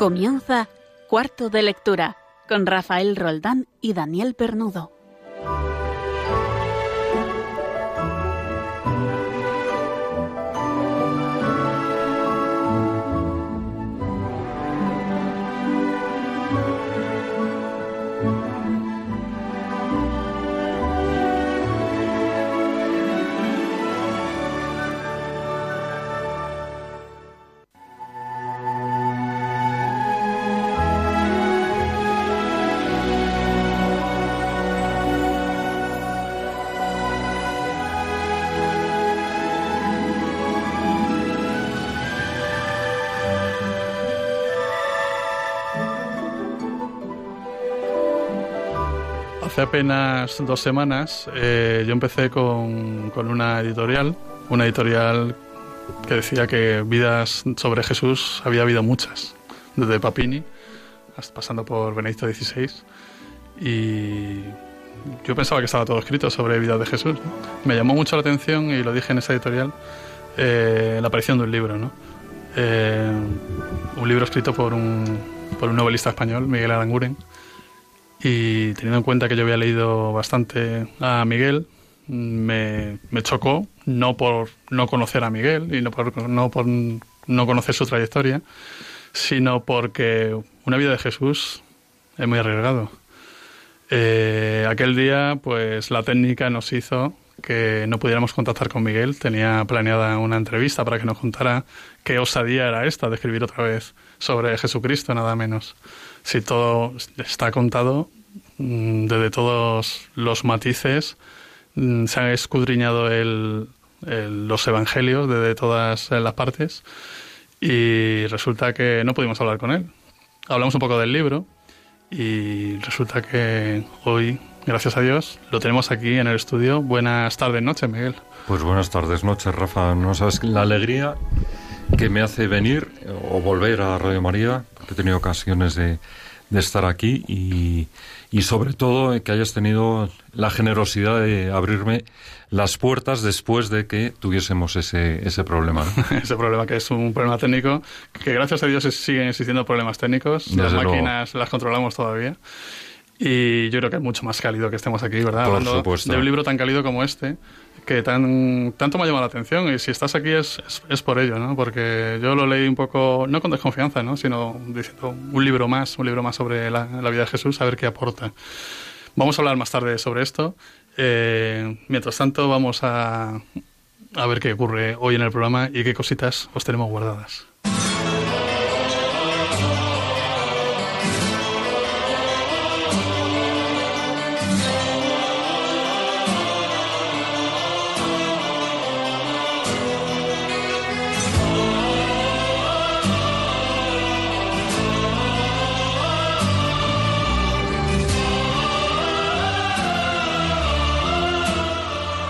Comienza Cuarto de Lectura con Rafael Roldán y Daniel Pernudo. Hace apenas dos semanas eh, yo empecé con, con, una editorial, una editorial que decía que vidas sobre Jesús había habido muchas, desde Papini, hasta pasando por Benedicto XVI, y yo pensaba que estaba todo escrito sobre vidas de Jesús. Me llamó mucho la atención, y lo dije en esa editorial, eh, la aparición de un libro, ¿no? Eh, un libro escrito por un, por un novelista español, Miguel Aranguren, y teniendo en cuenta que yo había leído bastante a Miguel, me, me chocó, no por no conocer a Miguel y no por, no por no conocer su trayectoria, sino porque una vida de Jesús es muy arriesgado. Eh, aquel día, pues la técnica nos hizo que no pudiéramos contactar con Miguel. Tenía planeada una entrevista para que nos contara qué osadía era esta de escribir otra vez sobre Jesucristo, nada menos si todo está contado mm, desde todos los matices, mm, se han escudriñado el, los evangelios desde todas las partes y resulta que no pudimos hablar con él. Hablamos un poco del libro y resulta que hoy, gracias a Dios, lo tenemos aquí en el estudio. Buenas tardes, noches, Miguel. Pues buenas tardes, noches, Rafa. No sabes la alegría que me hace venir o volver a Radio María, porque he tenido ocasiones de, estar aquí y, y, sobre todo que hayas tenido la generosidad de abrirme las puertas después de que tuviésemos ese, ese problema. ese problema que es un problema técnico, que gracias a Dios siguen existiendo problemas técnicos, las máquinas las controlamos todavía. Y yo creo que es mucho más cálido que estemos aquí, ¿verdad? Por Hablando supuesto. de un libro tan cálido como este, que tan, tanto me ha llamado la atención. Y si estás aquí es, es, es, por ello, ¿no? Porque yo lo leí un poco, no con desconfianza, ¿no? Sino diciendo un libro más, un libro más sobre la, la vida de Jesús, a ver qué aporta. Vamos a hablar más tarde sobre esto. Eh, mientras tanto, vamos a, a ver qué ocurre hoy en el programa y qué cositas os tenemos guardadas.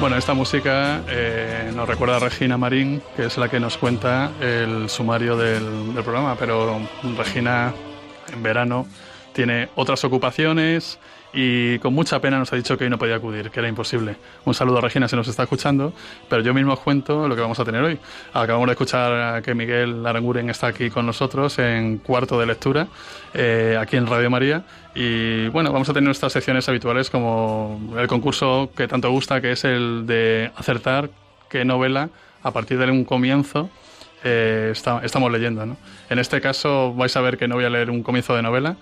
Bueno, esta música eh, nos recuerda a Regina Marín, que es la que nos cuenta el sumario del, del, programa, pero Regina en verano tiene otras ocupaciones y con mucha pena nos ha dicho que hoy no podía acudir, que era imposible. Un saludo a Regina si nos está escuchando, pero yo mismo os cuento lo que vamos a tener hoy. Acabamos de escuchar que Miguel Aranguren está aquí con nosotros en cuarto de lectura, eh, aquí en Radio María, y bueno, vamos a tener nuestras secciones habituales como el concurso que tanto gusta, que es el de acertar qué novela a partir de un comienzo eh, estamos leyendo. En este caso vais a ver que no voy a leer un comienzo de novela,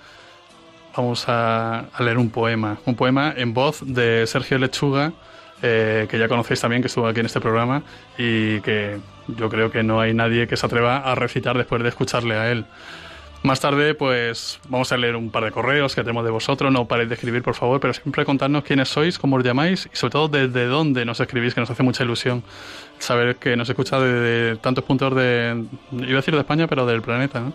vamos a, a, leer un poema, un poema en voz de Sergio Lechuga, eh, que ya conocéis también, que estuvo aquí en este programa y que yo creo que no hay nadie que se atreva a recitar después de escucharle a él. Más tarde, pues vamos a leer un par de correos que tenemos de vosotros. No paréis de escribir, por favor, pero siempre contadnos quiénes sois, cómo os llamáis y sobre todo desde dónde nos escribís, que nos hace mucha ilusión saber que nos escucha desde tantos puntos de, iba a decir de España, pero del planeta, ¿no?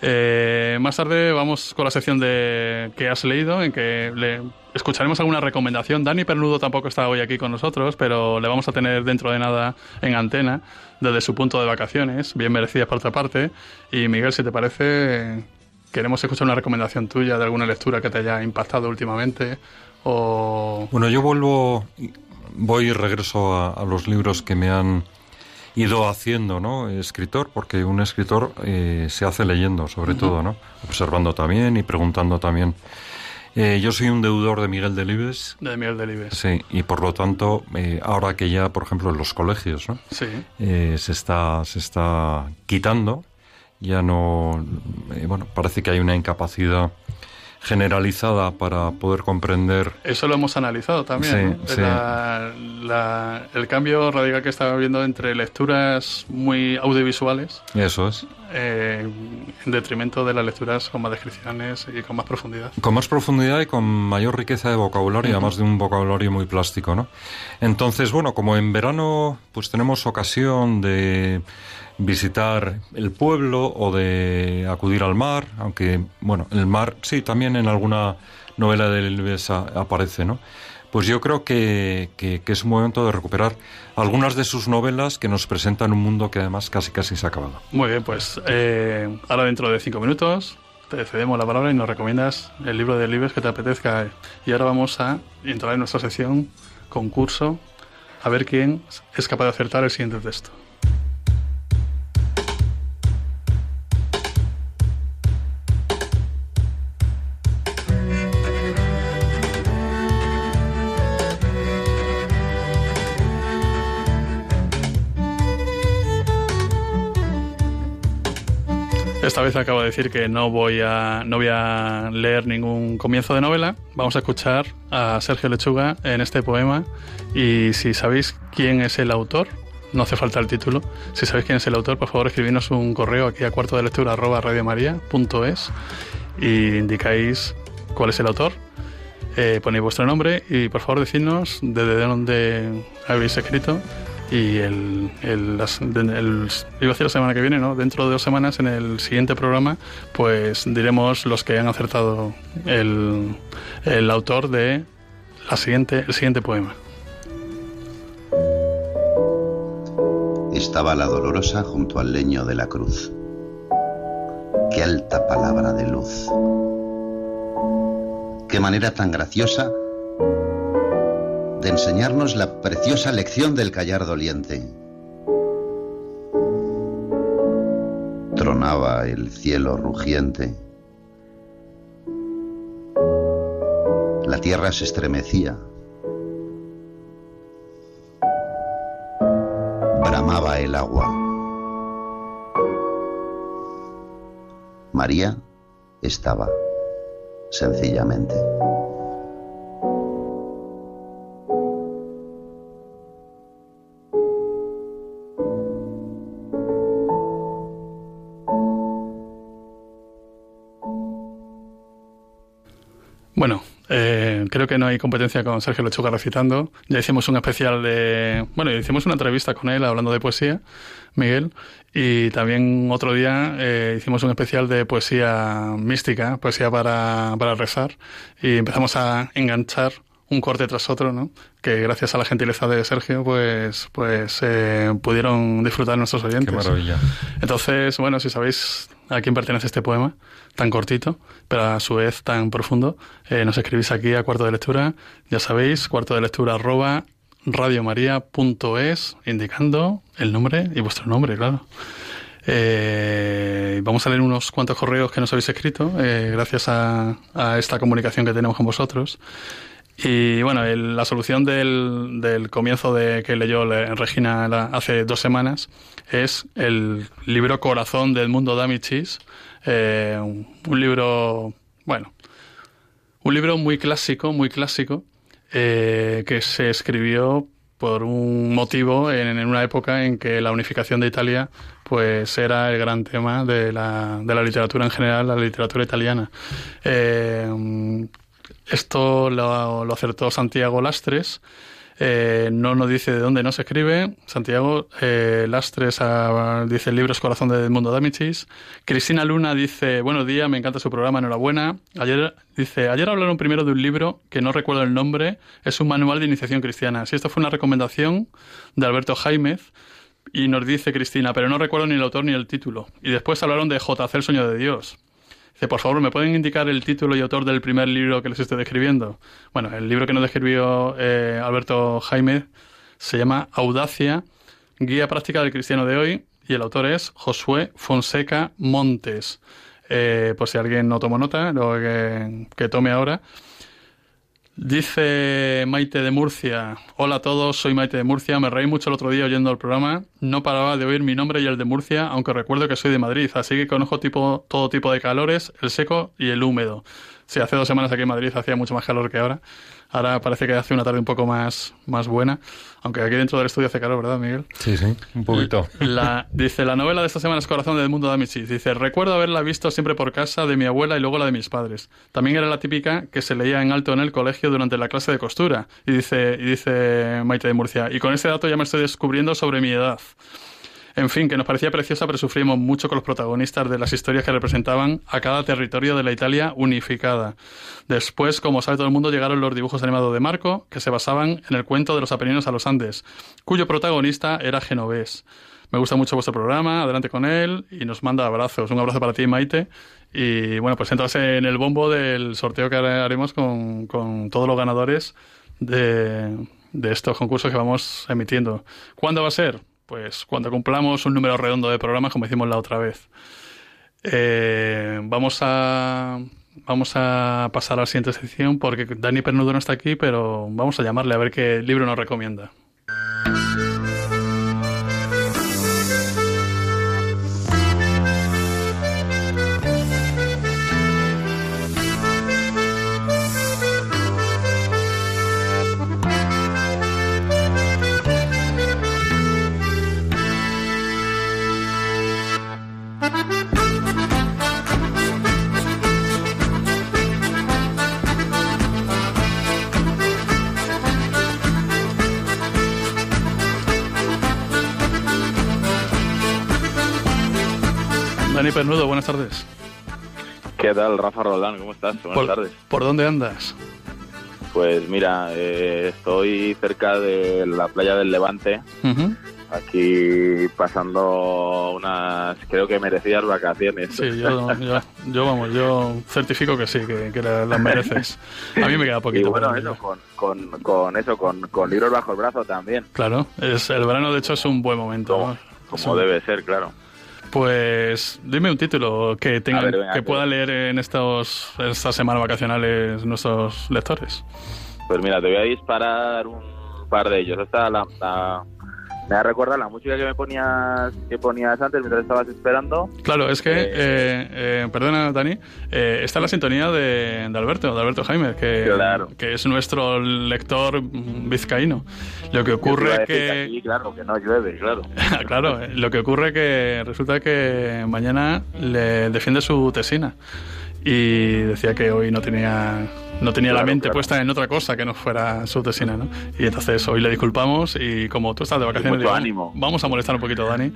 Eh, más tarde vamos con la sección de que has leído, en que escucharemos alguna recomendación. Dani Pernudo tampoco está hoy aquí con nosotros, pero le vamos a tener dentro de nada en antena, desde su punto de vacaciones, bien merecidas por otra parte. Y Miguel, si te parece, queremos escuchar una recomendación tuya de alguna lectura que te haya impactado últimamente. O... Bueno, yo vuelvo, voy y regreso a los libros que me han ido haciendo, ¿no? Escritor, porque un escritor eh, se hace leyendo, sobre todo, ¿no? Observando también y preguntando también. Eh, yo soy un deudor de Miguel Delibes. De Miguel Delibes. Sí, y por lo tanto, eh, ahora que ya, por ejemplo, en los colegios, ¿no? Sí. se, está, se está quitando, ya no. bueno, parece que hay una incapacidad generalizada para poder comprender. Eso lo hemos analizado también. el cambio radical que estaba viendo entre lecturas muy audiovisuales. Eso es. Eh, en detrimento de las lecturas con más descripciones y con más profundidad. Con más profundidad y con mayor riqueza de vocabulario, además de un vocabulario muy plástico, ¿no? Entonces, bueno, como en verano pues tenemos ocasión de visitar el pueblo o de acudir al mar, aunque, bueno, el mar sí, también en alguna novela de Delibes aparece, ¿no? Pues yo creo que, que, es un momento de recuperar algunas de sus novelas que nos presentan un mundo que además casi casi se ha acabado. Muy bien, pues eh, ahora dentro de cinco minutos te cedemos la palabra y nos recomiendas el libro de Delibes que te apetezca. Y ahora vamos a entrar en nuestra sección concurso a ver quién es capaz de acertar el siguiente texto. Esta vez acabo de decir que no voy a no voy a leer ningún comienzo de novela. Vamos a escuchar a Sergio Lechuga en este poema y si sabéis quién es el autor, no hace falta el título. Si sabéis quién es el autor, por favor escribidnos un correo aquí a cuarto de lectura arroba radiomaria.es y indicáis cuál es el autor. Eh, ponéis vuestro nombre y por favor decidnos desde dónde habéis escrito y el, el, iba a decir la semana que viene, ¿no? Dentro de dos semanas, en el siguiente programa, pues diremos los que han acertado el, el autor de la siguiente, el siguiente poema. Estaba la dolorosa junto al leño de la cruz. Qué alta palabra de luz. Qué manera tan graciosa de enseñarnos la preciosa lección del callar doliente. Tronaba el cielo rugiente. La tierra se estremecía. Bramaba el agua. María estaba sencillamente. Creo que no hay competencia con Sergio Lechuga recitando. Ya hicimos un especial de. Bueno, hicimos una entrevista con él hablando de poesía, Miguel. Y también otro día eh, hicimos un especial de poesía mística, poesía para, para rezar. Y empezamos a enganchar un corte tras otro, ¿no? Que gracias a la gentileza de Sergio, pues, pues eh, pudieron disfrutar nuestros oyentes. Qué maravilla. Entonces, bueno, si sabéis a quién pertenece este poema, tan cortito, pero a su vez tan profundo, eh, nos escribís aquí a cuarto de lectura, ya sabéis, cuarto de lectura arroba radiomaria.es, indicando el nombre y vuestro nombre, claro. Eh, vamos a leer unos cuantos correos que nos habéis escrito, gracias a, a, esta comunicación que tenemos con vosotros. Y bueno, la solución del, del, comienzo de que leyó Regina hace dos semanas es el libro Corazón del Mundo D'Amicis, eh, un, libro, bueno, un libro muy clásico, muy clásico, eh, que se escribió por un motivo en, en, una época en que la unificación de Italia pues era el gran tema de la, de la literatura en general, la literatura italiana. Eh, esto lo, acertó Santiago Lastres. Eh, no nos dice de dónde nos escribe. Santiago eh, Lastres ah, dice Libros Corazón de Mundo D'Amicis. Cristina Luna dice Buenos días, me encanta su programa, enhorabuena. Ayer dice Ayer hablaron primero de un libro que no recuerdo el nombre. Es un manual de iniciación cristiana. Si esto fue una recomendación de Alberto Jaimez. Y nos dice Cristina, pero no recuerdo ni el autor ni el título. Y después hablaron de JC, el sueño de Dios. Por favor, ¿me pueden indicar el título y autor del primer libro que les estoy describiendo? Bueno, el libro que nos describió eh, Alberto Jaime se llama Audacia, Guía Práctica del Cristiano de Hoy, y el autor es Josué Fonseca Montes. Eh, por si alguien no tomó nota, lo que tome ahora. Dice Maite de Murcia, hola a todos, soy Maite de Murcia, me reí mucho el otro día oyendo el programa, no paraba de oír mi nombre y el de Murcia, aunque recuerdo que soy de Madrid, así que conozco tipo, todo tipo de calores, el seco y el húmedo. Si hace dos semanas aquí en Madrid hacía mucho más calor que ahora. Ahora parece que hace una tarde un poco más, más buena, aunque aquí dentro del estudio hace calor, ¿verdad, Miguel? Sí, sí, un poquito. La, dice, la novela de esta semana es Corazón del Mundo de Amichis. Dice, recuerdo haberla visto siempre por casa de mi abuela y luego la de mis padres. También era la típica que se leía en alto en el colegio durante la clase de costura. Y dice, y dice Maite de Murcia, y con ese dato ya me estoy descubriendo sobre mi edad. En fin, que nos parecía preciosa, pero sufrimos mucho con los protagonistas de las historias que representaban a cada territorio de la Italia unificada. Después, como sabe todo el mundo, llegaron los dibujos animados de Marco, que se basaban en el cuento de los Apeninos a los Andes, cuyo protagonista era genovés. Me gusta mucho vuestro programa, adelante con él y nos manda abrazos. Un abrazo para ti, Maite. Y bueno, pues entras en el bombo del sorteo que haremos con, con todos los ganadores de, de estos concursos que vamos emitiendo. ¿Cuándo va a ser? Pues cuando cumplamos un número redondo de programas como hicimos la otra vez. Eh, vamos a vamos a pasar a la siguiente sección porque Dani Pernudo no está aquí, pero vamos a llamarle a ver qué libro nos recomienda. Dani Pernudo, buenas tardes. ¿Qué tal, Rafa Roldán? ¿Cómo estás? Buenas por, tardes. ¿Por dónde andas? Pues mira, eh, estoy cerca de la playa del Levante, uh -huh. Aquí pasando unas, creo que merecidas vacaciones. Sí, yo, yo, yo vamos, yo certifico que sí, que, que las mereces. A mí me queda poquito. Y bueno, eso, con, con, con, eso, con, con libros bajo el brazo también. Claro, es, el verano de hecho es un buen momento. Como, ¿no? como debe ser, claro. Pues dime un título que tengan, ver, venga, que pueda leer en estos estas semanas vacacionales nuestros lectores. Pues mira, te voy a disparar un par de ellos. Esta la, la me ha recordado la música que me ponías que ponías antes mientras estabas esperando. Claro, es que, eh, eh, eh, perdona Dani, eh, está la sintonía de, de, Alberto, de Alberto Jaime, que, claro. que es nuestro lector vizcaíno. Lo que ocurre que... que aquí, claro, que no llueve, claro. claro, lo que ocurre que resulta que mañana le defiende su tesina y decía que hoy no tenía no tenía claro, la mente claro. puesta en otra cosa que no fuera su tesina, ¿no? Y entonces hoy le disculpamos y como tú estás de vacaciones, mucho ánimo. vamos a molestar un poquito, Dani.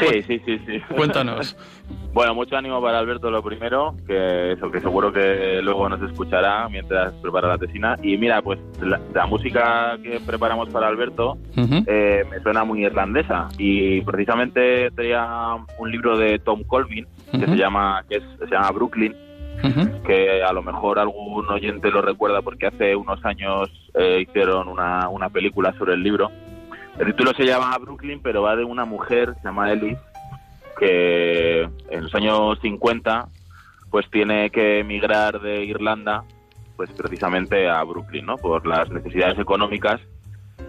Sí, sí, sí, sí. Cuéntanos. bueno, mucho ánimo para Alberto lo primero, que eso que seguro que luego nos escuchará mientras prepara la tesina. Y mira, pues la, la música que preparamos para Alberto uh -huh. eh, me suena muy irlandesa y precisamente tenía un libro de Tom Colvin que uh -huh. se llama que es, se llama Brooklyn Que a lo mejor algún oyente lo recuerda porque hace unos años eh, hicieron una, una, película sobre el libro. El título se llama Brooklyn, pero va de una mujer, se llama Ellis, que en los años 50 pues tiene que emigrar de Irlanda pues precisamente a Brooklyn, ¿no? Por las necesidades económicas.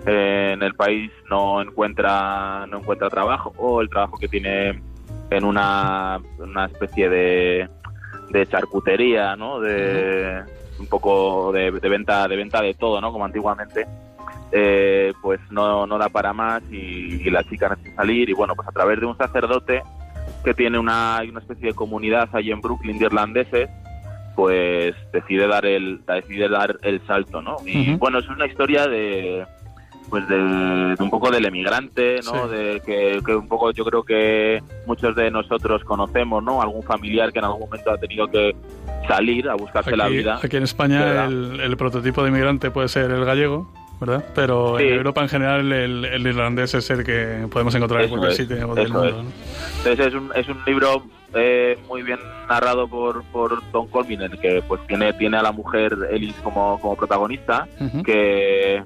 Eh, en el país no encuentra no encuentra trabajo o el trabajo que tiene en una, una especie de de charcutería, ¿no? De un poco de, de, venta de venta de todo, ¿no? Como antiguamente. Eh, pues no, no da para más y, y, la chica necesita salir y bueno, pues a través de un sacerdote que tiene una, una especie de comunidad allí en Brooklyn de irlandeses, pues decide dar el decide dar el salto, ¿no? Y uh -huh. bueno, es una historia de pues de, de, un poco del emigrante, ¿no? Sí. De que, que, un poco yo creo que muchos de nosotros conocemos, ¿no? Algún familiar que en algún momento ha tenido que salir a buscarse aquí, la vida. Aquí en España el, el, prototipo de emigrante puede ser el gallego, ¿verdad? Pero sí. en Europa en general el, el, irlandés es el que podemos encontrar eso en cualquier es, sitio del mundo. Es. ¿no? Entonces es un, es un libro eh, muy bien narrado por, por Tom Colvin, en el que pues tiene, tiene a la mujer Ellis como, como protagonista, uh -huh. que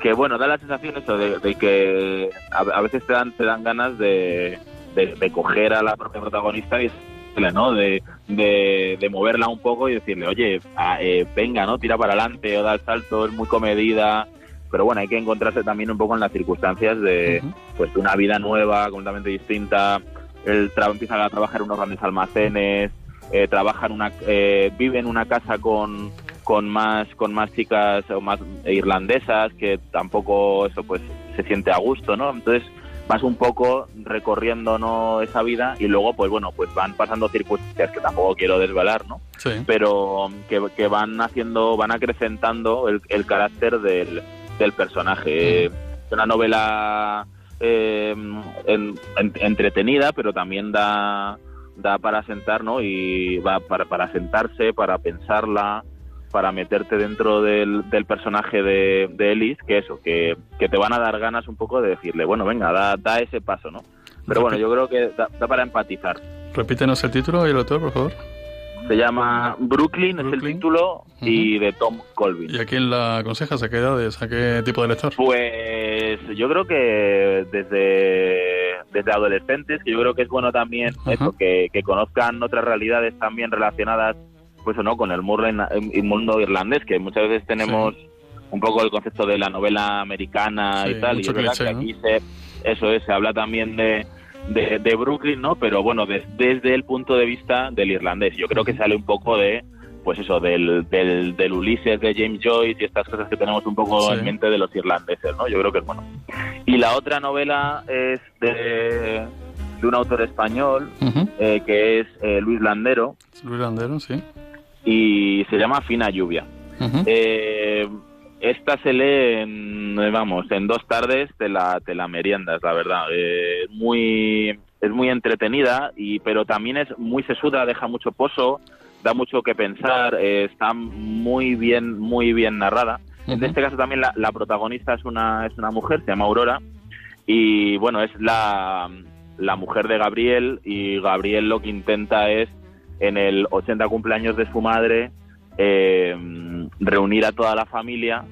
que bueno, da la sensación eso de, que a, veces te dan, te dan ganas de, de, coger a la propia protagonista y decirle, ¿no? De, de, moverla un poco y decirle, oye, eh, venga, ¿no? Tira para adelante o da el salto, es muy comedida. Pero bueno, hay que encontrarse también un poco en las circunstancias de, pues, de una vida nueva, completamente distinta. Él empieza a trabajar en unos grandes almacenes, eh, trabaja en una, eh, vive en una casa con, con más con más chicas o más irlandesas que tampoco eso pues se siente a gusto no entonces vas un poco recorriendo no esa vida y luego pues bueno pues van pasando circunstancias que tampoco quiero desvelar no sí. pero que, que, van haciendo van acrecentando el, el carácter del, del personaje. Es una novela eh, entretenida pero también da da para sentar no y va para, para sentarse para pensarla para meterte dentro del, del personaje de, de Ellis, que eso, que, que, te van a dar ganas un poco de decirle, bueno, venga, da, da ese paso, ¿no? Pero bueno, yo creo que da, para empatizar. Repítenos el título y el autor, por favor. Se llama Brooklyn, es el título, y de Tom Colvin. ¿Y a quién la aconsejas? ¿A qué edades? ¿A qué tipo de lector? Pues yo creo que desde, desde adolescentes, que yo creo que es bueno también eso, que, que conozcan otras realidades también relacionadas pues no con el mundo irlandés que muchas veces tenemos un poco el concepto de la novela americana y tal y es verdad que aquí se eso es se habla también de, de, Brooklyn no pero bueno desde el punto de vista del irlandés yo creo que sale un poco de pues eso del, del, del Ulises de James Joyce y estas cosas que tenemos un poco en mente de los irlandeses no yo creo que es bueno. Y la otra novela es de de un autor español eh, que es eh, Luis Landero. Luis Landero, sí y se llama Fina Lluvia. Eh, esta se lee, en, vamos, en dos tardes te la, te la meriendas, la verdad. Eh, muy, es muy entretenida, y, pero también es muy sesuda, deja mucho pozo, da mucho que pensar, eh, está muy bien, muy bien narrada. En este caso también la, la, protagonista es una, es una mujer, se llama Aurora, y bueno, es la, la mujer de Gabriel, y Gabriel lo que intenta es en el 80 cumpleaños de su madre eh, reunir a toda la familia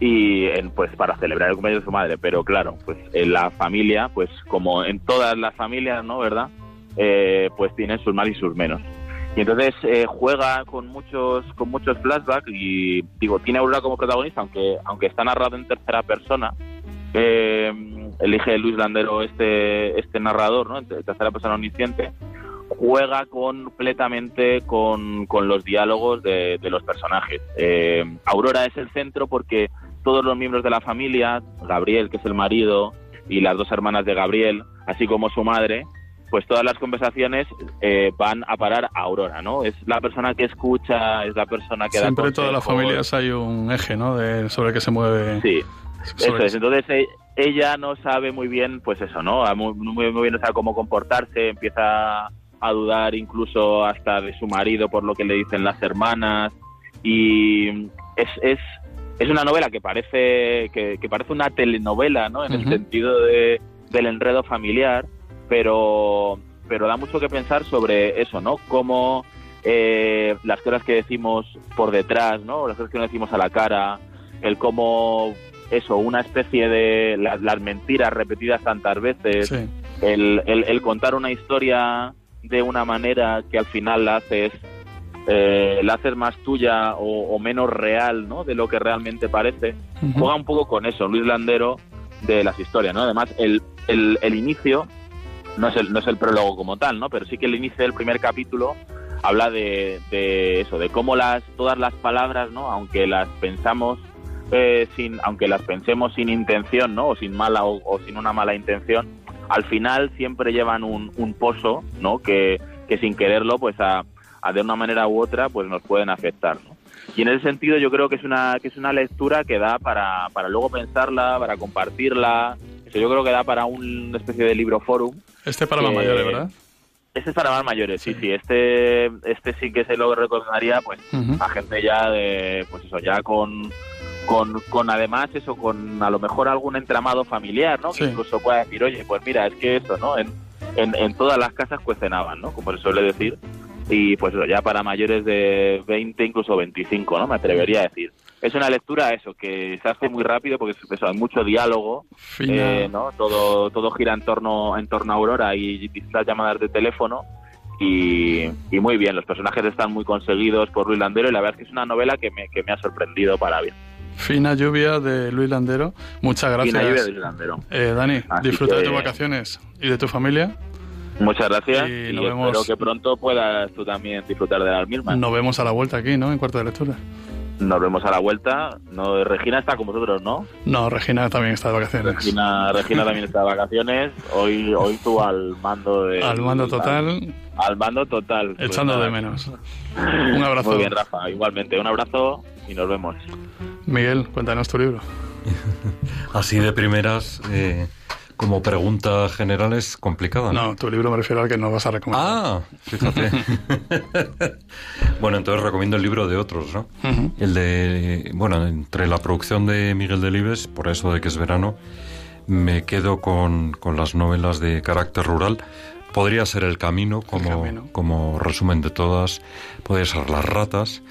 y pues para celebrar el cumpleaños de su madre. Pero claro pues en la familia pues como en todas las familias no verdad eh, pues tienen sus más y sus menos. Y entonces eh, juega con muchos con muchos flashbacks y digo tiene a Aurora como protagonista aunque aunque está narrado en tercera persona elige Luis Landero este este narrador no en tercera persona omnisciente juega completamente con, con los diálogos de, los personajes. Eh, Aurora es el centro porque todos los miembros de la familia, Gabriel, que es el marido, y las dos hermanas de Gabriel, así como su madre, pues todas las conversaciones eh, van a parar a Aurora, ¿no? Es la persona que escucha, es la persona que Siempre en todas las familias hay un eje, ¿no? De, sobre el que se mueve. Sí, eso es. Entonces e, ella no sabe muy bien, pues eso, ¿no? Muy, muy, muy bien no sabe cómo comportarse, empieza a dudar incluso hasta de su marido por lo que le dicen las hermanas. Y es, es, es una novela que parece que, parece una telenovela ¿no? en el sentido de, del enredo familiar pero pero da mucho que pensar sobre eso no cómo eh, las cosas que decimos por detrás no las cosas que no decimos a la cara el cómo eso una especie de las mentiras repetidas tantas veces el, el, el contar una historia de una manera que al final la haces eh, la haces más tuya o, menos real ¿no? de lo que realmente parece. Juega un poco con eso Luis Landero de las historias no además el, el, el, inicio no es el, no es el prólogo como tal no pero sí que el inicio del primer capítulo habla de, de eso de cómo las todas las palabras no aunque las pensamos eh, sin aunque las pensemos sin intención no o sin mala o sin una mala intención al final siempre llevan un, un pozo, ¿no? Que, que, sin quererlo, pues a, de una manera u otra, pues nos pueden afectar, ¿no? Y en ese sentido yo creo que es una, que es una lectura que da para, para luego pensarla, para compartirla. Eso yo creo que da para una especie de libro forum. Este para más mayores, ¿verdad? Este es para más mayores, sí, sí. Este, este sí que se lo recomendaría pues a gente ya de, pues eso, ya con con, con además eso, con a lo mejor algún entramado familiar, ¿no? Que incluso pueda decir, oye, pues mira, es que eso, ¿no? En, en, todas las casas cuecenaban, ¿no? Como se suele decir. Y pues eso, ya para mayores de 20, incluso 25, ¿no? Me atrevería a decir. es una lectura eso que se hace muy rápido porque eso, hay mucho diálogo eh, no todo todo gira en torno en torno a Aurora y distintas llamadas de teléfono y, muy bien los personajes están muy conseguidos por Luis Landero y la verdad es que es una novela que me, que me ha sorprendido para bien Fina lluvia de Luis Landero. Muchas gracias. Fina lluvia de Luis Landero. Eh, Dani, disfruta de tus vacaciones y de tu familia. Muchas gracias y, espero que pronto puedas tú también disfrutar de las mismas. Nos vemos a la vuelta aquí, ¿no? En cuarto de lectura. Nos vemos a la vuelta. No, Regina está con vosotros, ¿no? No, Regina también está de vacaciones. Regina, Regina también está de vacaciones. Hoy, hoy tú al mando de. Al mando total. Al, mando total. Pues Echando de menos. Un abrazo. Muy bien, Rafa. Igualmente, un abrazo y nos vemos. Miguel, cuéntanos tu libro. Así de primeras. Eh como pregunta general es complicada. ¿no? tu libro me refiero al que no vas a recomendar. Ah, fíjate. bueno, entonces recomiendo el libro de otros, ¿no? El de, bueno, entre la producción de Miguel Delibes, por eso de que es verano, me quedo con, con las novelas de carácter rural. Podría ser El Camino, como, como resumen de todas. Podría ser Las Ratas.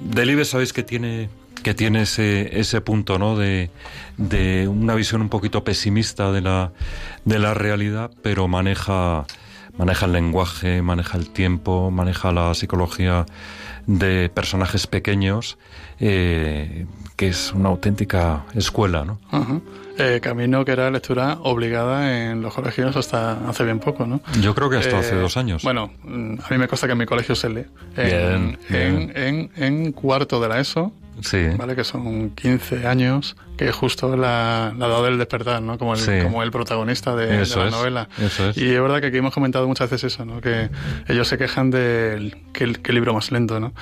Delibes, ¿sabéis que tiene que tiene ese, ese punto ¿no? de, de una visión un poquito pesimista de la, de la realidad, pero maneja, maneja el lenguaje, maneja el tiempo, maneja la psicología de personajes pequeños, eh, que es una auténtica escuela, ¿no? Eh, camino que era lectura obligada en los colegios hasta hace bien poco, ¿no? Yo creo que hasta hace eh, dos años. Bueno, a mí me consta que en mi colegio se lee. En, en, en, cuarto de la ESO sí. ¿vale? Que son 15 años, que es justo la, la edad del despertar, ¿no? Como el, como el protagonista de, la novela. Y es verdad que aquí hemos comentado muchas veces eso, ¿no? Que ellos se quejan del que el, libro más lento, ¿no?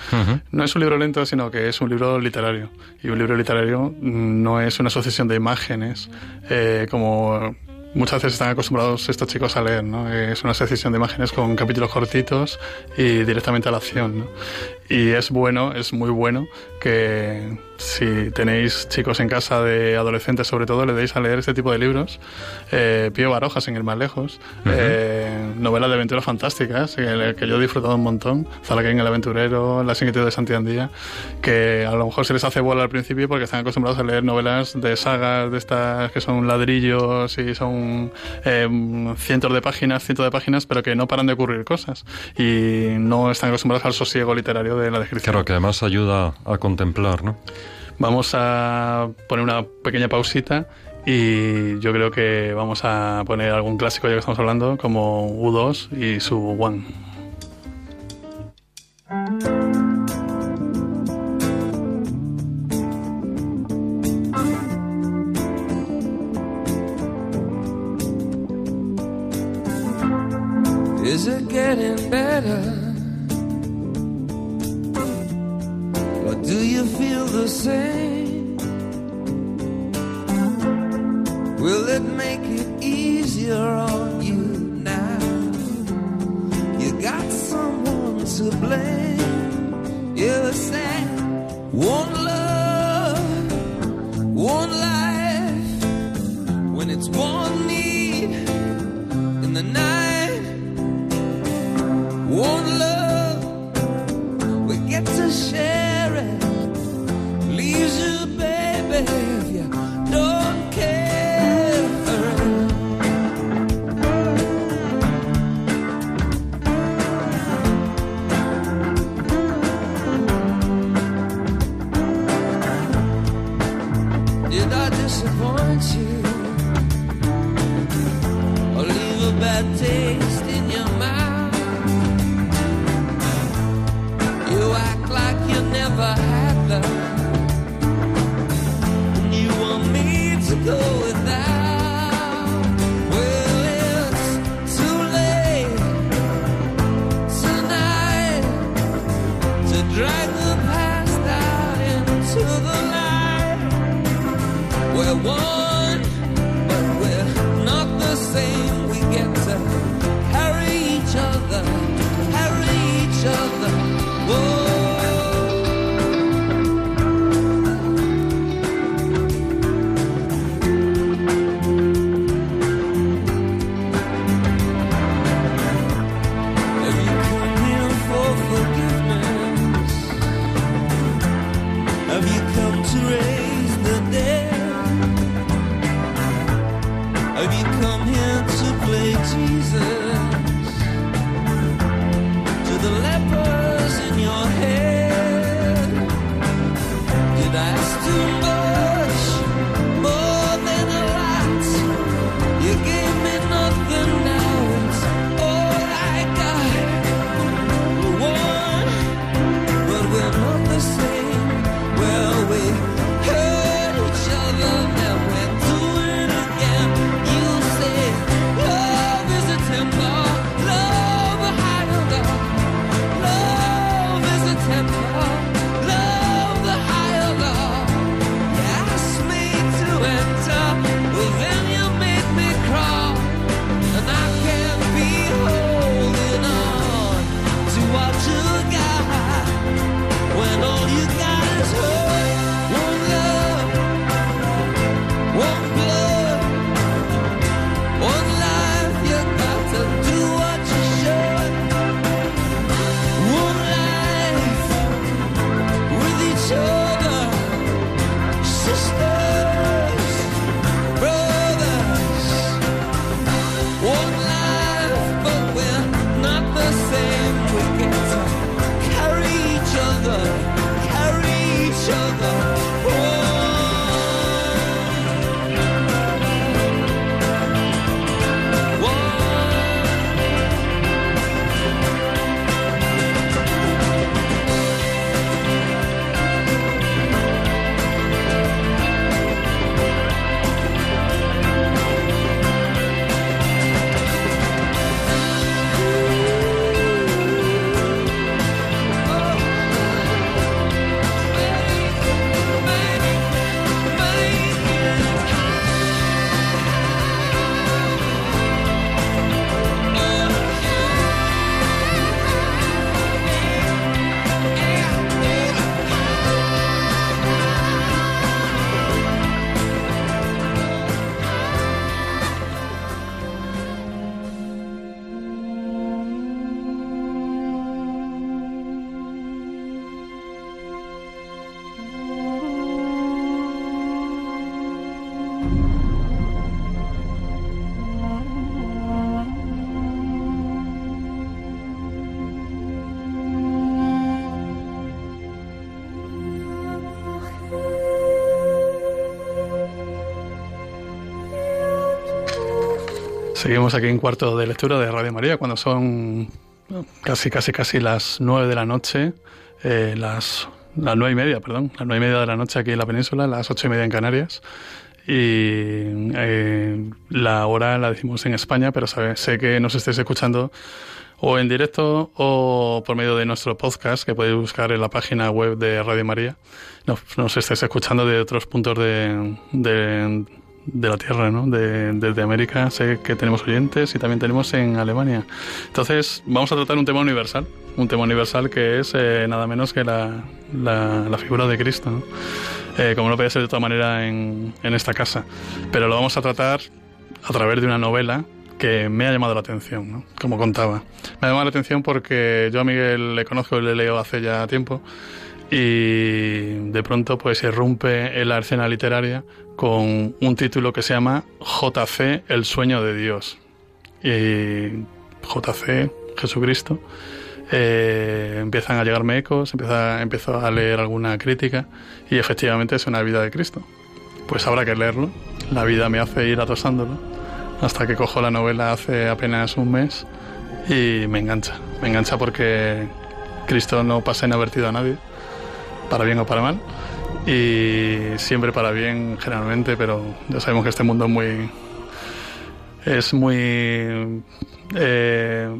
No es un libro lento, sino que es un libro literario. Y un libro literario no es una sucesión de imágenes eh, como muchas veces están acostumbrados estos chicos a leer, ¿no? Es una secesión de imágenes con capítulos cortitos y directamente a la acción, ¿no? Y es bueno, es muy bueno que si tenéis chicos en casa de adolescentes sobre todo, le deis a leer este tipo de libros. Eh, Pío Barojas, en el más lejos. eh, novelas de aventuras fantásticas, que, que, yo he disfrutado un montón. Zalaquén el aventurero, Las inquietudes de Santiandía, que a lo mejor se les hace bola al principio porque están acostumbrados a leer novelas de sagas de estas que son ladrillos y son eh, cientos de páginas, cientos de páginas, pero que no paran de ocurrir cosas. Y no están acostumbrados al sosiego literario de la descripción. Claro, que además ayuda a contemplar, ¿no? Vamos a poner una pequeña pausita y yo creo que vamos a poner algún clásico ya que estamos hablando, como U2 y su One. Is the same? Will it make it easier on you now? You got someone to blame. You said one love, one life. When it's one need in the night, one love we get to share. care Seguimos aquí en cuarto de lectura de Radio María cuando son casi, casi, casi las nueve de la noche, eh, las, las nueve y media, perdón, las nueve y media de la noche aquí en la península, las ocho y media en Canarias. Y eh, la hora la decimos en España, pero sé que nos estéis escuchando o en directo o por medio de nuestro podcast que podéis buscar en la página web de Radio María. Nos, nos estáis escuchando de otros puntos de de la Tierra, ¿no? De, desde América sé que tenemos oyentes y también tenemos en Alemania. Entonces vamos a tratar un tema universal, un tema universal que es eh, nada menos que la, la, figura de Cristo. Eh, como no puede ser de otra manera en, en esta casa. Pero lo vamos a tratar a través de una novela que me ha llamado la atención, ¿no? como contaba. Me ha llamado la atención porque yo a Miguel le conozco y le leo hace ya tiempo y de pronto pues irrumpe en la escena literaria con un título que se llama JC, el sueño de Dios. Y JC, Jesucristo, eh, empiezan a llegarme ecos, empieza, empiezo a leer alguna crítica y efectivamente es una vida de Cristo. Pues habrá que leerlo. La vida me hace ir atosándolo hasta que cojo la novela hace apenas un mes y me engancha. Me engancha porque Cristo no pasa inadvertido a nadie para bien o para mal. Y siempre para bien generalmente, pero ya sabemos que este mundo es muy... Es muy eh,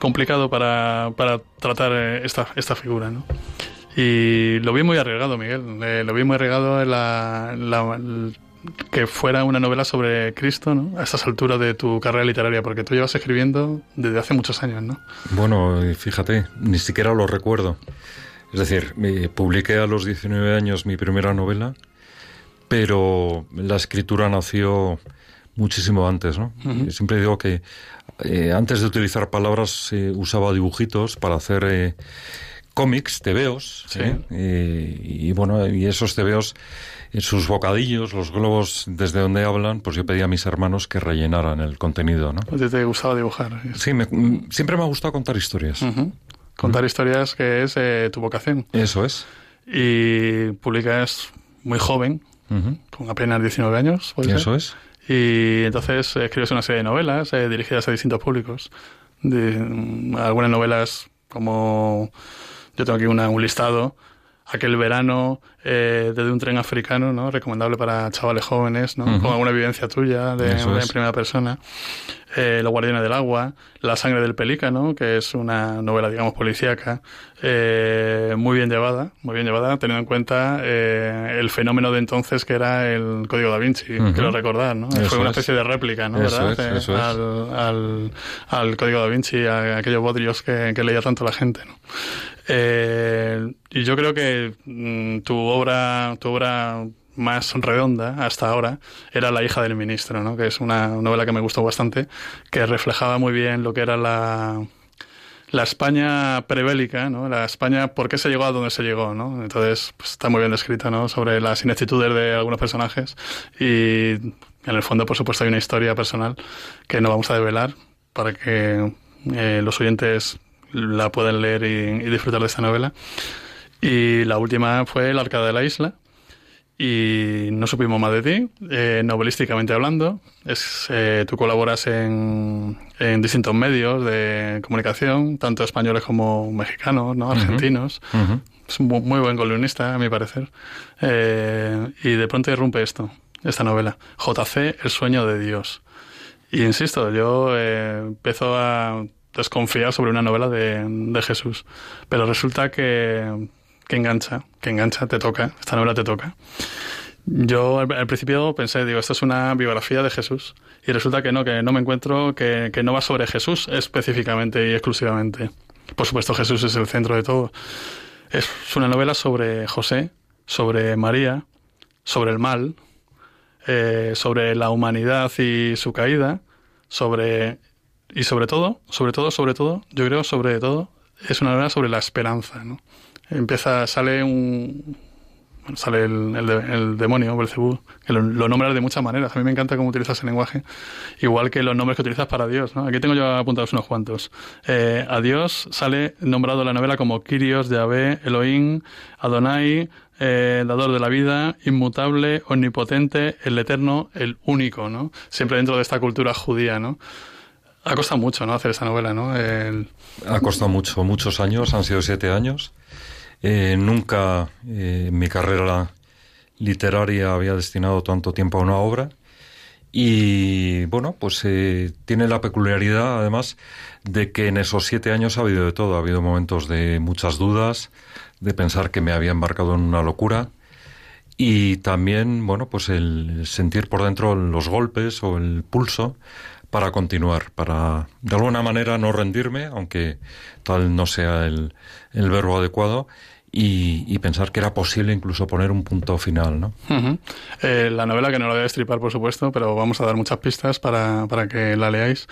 complicado para, para tratar esta, esta figura, ¿no? Y lo vi muy arriesgado, Miguel. Eh, lo vi muy arriesgado en la, que fuera una novela sobre Cristo, ¿no? A estas alturas de tu carrera literaria, porque tú llevas escribiendo desde hace muchos años, ¿no? Bueno, fíjate, ni siquiera lo recuerdo. Es decir, me publiqué a los 19 años mi primera novela, pero la escritura nació muchísimo antes, ¿no? Siempre digo que eh, antes de utilizar palabras usaba dibujitos para hacer eh, cómics, tebeos, ¿eh? y bueno, y esos tebeos, sus bocadillos, los globos desde donde hablan, pues yo pedía a mis hermanos que rellenaran el contenido, ¿no? Pues te gustaba dibujar. Sí, siempre me ha gustado contar historias. Contar historias que es eh, tu vocación. Eso es. Y publicas muy joven, con apenas 19 años. Eso es. Y entonces escribes una serie de novelas eh, dirigidas a distintos públicos. De, mm, algunas novelas como... Yo tengo aquí una, un listado aquel verano eh, desde un tren africano, ¿no? Recomendable para chavales jóvenes, ¿no? Con alguna evidencia tuya de, en primera persona. Eh, Los guardianes del agua, La sangre del pelícano, que es una novela, digamos, policíaca, eh, muy bien llevada, muy bien llevada, teniendo en cuenta eh, el fenómeno de entonces que era el Código da Vinci, quiero recordar, ¿no? Fue una especie de réplica, ¿no? ¿verdad? Al, al, al, Código da Vinci, a aquellos bodrios que, que leía tanto la gente, ¿no? Y yo creo que mm, tu obra, tu obra más redonda hasta ahora era La hija del ministro, ¿no? que es una novela que me gustó bastante, que reflejaba muy bien lo que era la, la España prebélica, ¿no? La España, ¿por qué se llegó a donde se llegó, no? Entonces, pues, está muy bien descrita, ¿no? Sobre las inexactitudes de algunos personajes y en el fondo, por supuesto, hay una historia personal que no vamos a develar para que eh, los oyentes la pueden leer y, disfrutar de esta novela. Y la última fue El Arcada de la Isla. Y no supimos más de ti, eh, novelísticamente hablando. Es, eh, tú colaboras en, en, distintos medios de comunicación, tanto españoles como mexicanos, ¿no? argentinos. Es un muy, buen columnista, a mi parecer. Eh, y de pronto irrumpe esto, esta novela. JC, El sueño de Dios. Y insisto, yo empiezo a desconfiar sobre una novela de, de Jesús. Pero resulta que, que, engancha, que engancha, te toca, esta novela te toca. Yo al, principio pensé, digo, esto es una biografía de Jesús. Y resulta que no, que no me encuentro, que, que no va sobre Jesús específicamente y exclusivamente. Por supuesto, Jesús es el centro de todo. Es una novela sobre José, sobre María, sobre el mal, eh, sobre la humanidad y su caída, sobre y sobre todo, sobre todo, sobre todo, yo creo sobre todo, es una novela sobre la esperanza, ¿no? Empieza, sale un, sale el, el, demonio, Belcebú, que lo, lo, nombras de muchas maneras. A mí me encanta cómo utilizas el lenguaje, igual que los nombres que utilizas para Dios. ¿no? Aquí tengo yo apuntados unos cuantos. Eh, a Dios sale nombrado en la novela como Kyrios, Yahvé, Elohim, Adonai, eh, dador de la vida, inmutable, omnipotente, el eterno, el único, ¿no? Siempre dentro de esta cultura judía, ¿no? Ha costado mucho, ¿no? Hacer esa novela, ¿no? Ha costado mucho, muchos años, han sido siete años. Eh, nunca eh, en mi carrera literaria había destinado tanto tiempo a una obra. Y bueno, pues eh, tiene la peculiaridad, además, de que en esos siete años ha habido de todo. Ha habido momentos de muchas dudas, de pensar que me había embarcado en una locura. Y también, bueno, pues el sentir por dentro los golpes o el pulso para continuar, para de alguna manera no rendirme, aunque tal no sea el, el verbo adecuado, y, pensar que era posible incluso poner un punto final, ¿no? Eh, la novela, que no la voy a destripar, por supuesto, pero vamos a dar muchas pistas para, para que la leáis.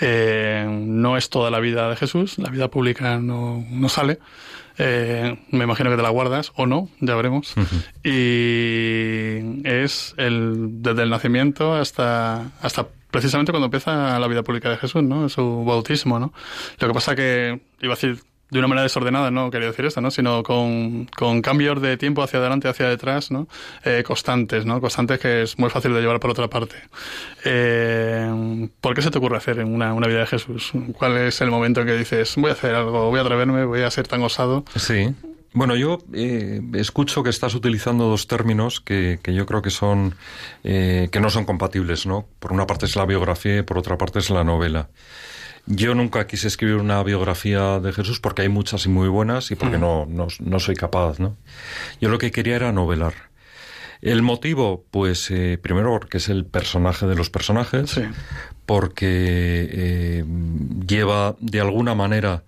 Eh, no es toda la vida de Jesús, la vida pública no, no sale. Eh, me imagino que te la guardas o no, ya veremos. Y es el, desde el nacimiento hasta, hasta precisamente cuando empieza la vida pública de Jesús, ¿no? Su bautismo, ¿no? Lo que pasa que, iba a decir de una manera desordenada, no quería decir esto, ¿no? sino con, con cambios de tiempo hacia adelante, hacia detrás, ¿no? Eh, constantes, ¿no? constantes que es muy fácil de llevar por otra parte. Eh, ¿Por qué se te ocurre hacer una, una vida de Jesús? ¿Cuál es el momento en que dices, voy a hacer algo, voy a atreverme, voy a ser tan osado? Sí. Bueno, yo eh, escucho que estás utilizando dos términos que, que yo creo que son eh, que no son compatibles, ¿no? Por una parte es la biografía y por otra parte es la novela. Yo nunca quise escribir una biografía de Jesús porque hay muchas y muy buenas y porque no, no, soy capaz, ¿no? Yo lo que quería era novelar. El motivo, pues, eh, primero porque es el personaje de los personajes, porque eh, lleva de alguna manera,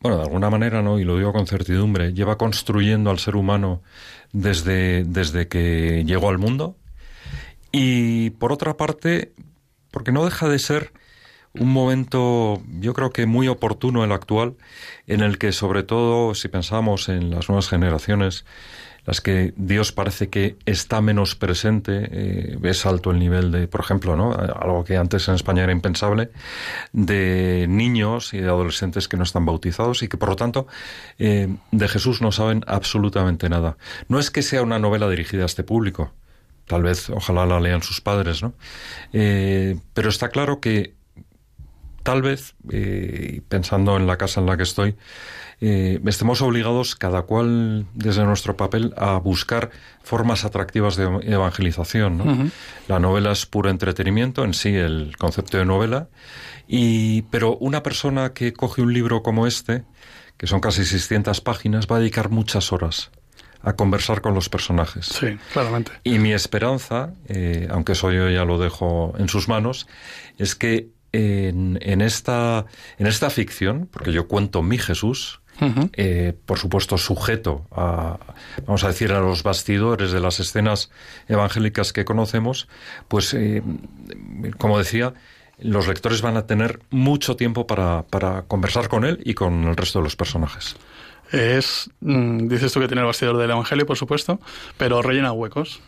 bueno, de alguna manera no, y lo digo con certidumbre, lleva construyendo al ser humano desde, desde que llegó al mundo. Y por otra parte, porque no deja de ser un momento, yo creo que muy oportuno el actual, en el que sobre todo si pensamos en las nuevas generaciones, las que Dios parece que está menos presente, eh, es alto el nivel de, por ejemplo, ¿no? algo que antes en España era impensable, de niños y de adolescentes que no están bautizados y que por lo tanto eh, de Jesús no saben absolutamente nada. No es que sea una novela dirigida a este público, tal vez ojalá la lean sus padres, ¿no? Eh, pero está claro que tal vez, eh, pensando en la casa en la que estoy, eh, estemos obligados cada cual desde nuestro papel a buscar formas atractivas de evangelización. La novela es puro entretenimiento en sí, el concepto de novela, y, pero una persona que coge un libro como este, que son casi 600 páginas, va a dedicar muchas horas a conversar con los personajes. Sí, claramente. Y mi esperanza, eh, aunque eso yo ya lo dejo en sus manos, es que en, esta, en esta ficción, porque yo cuento mi Jesús, eh, por supuesto sujeto a, vamos a decir, a los bastidores de las escenas evangélicas que conocemos, pues, eh, como decía, los lectores van a tener mucho tiempo para, para conversar con él y con el resto de los personajes. Es, mm, dices tú que tiene el bastidor del Evangelio, por supuesto, pero rellena huecos.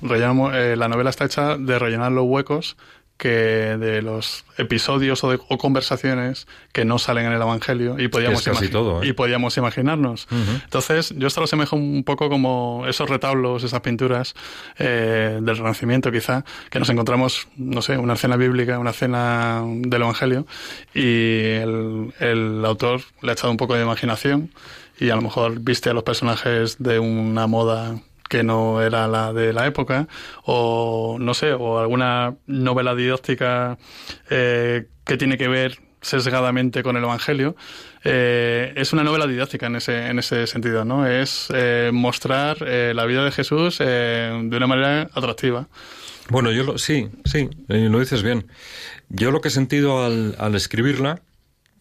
Rellenamos, eh, la novela está hecha de rellenar los huecos que de los episodios o, de, conversaciones que no salen en el Evangelio y podíamos, todo, ¿eh? y podíamos imaginarnos. Entonces, yo esto lo asemejo un poco como esos retablos, esas pinturas eh, del Renacimiento quizá, que nos encontramos, no sé, una escena bíblica, una escena del Evangelio, y el, el autor le ha echado un poco de imaginación y a lo mejor viste a los personajes de una moda que no era la de la época, o no sé, o alguna novela didáctica eh, que tiene que ver sesgadamente con el Evangelio, eh, es una novela didáctica en ese, en ese sentido, ¿no? Es eh, mostrar la vida de Jesús de una manera atractiva. Bueno, yo lo, sí, sí, lo dices bien. Yo lo que he sentido al, al escribirla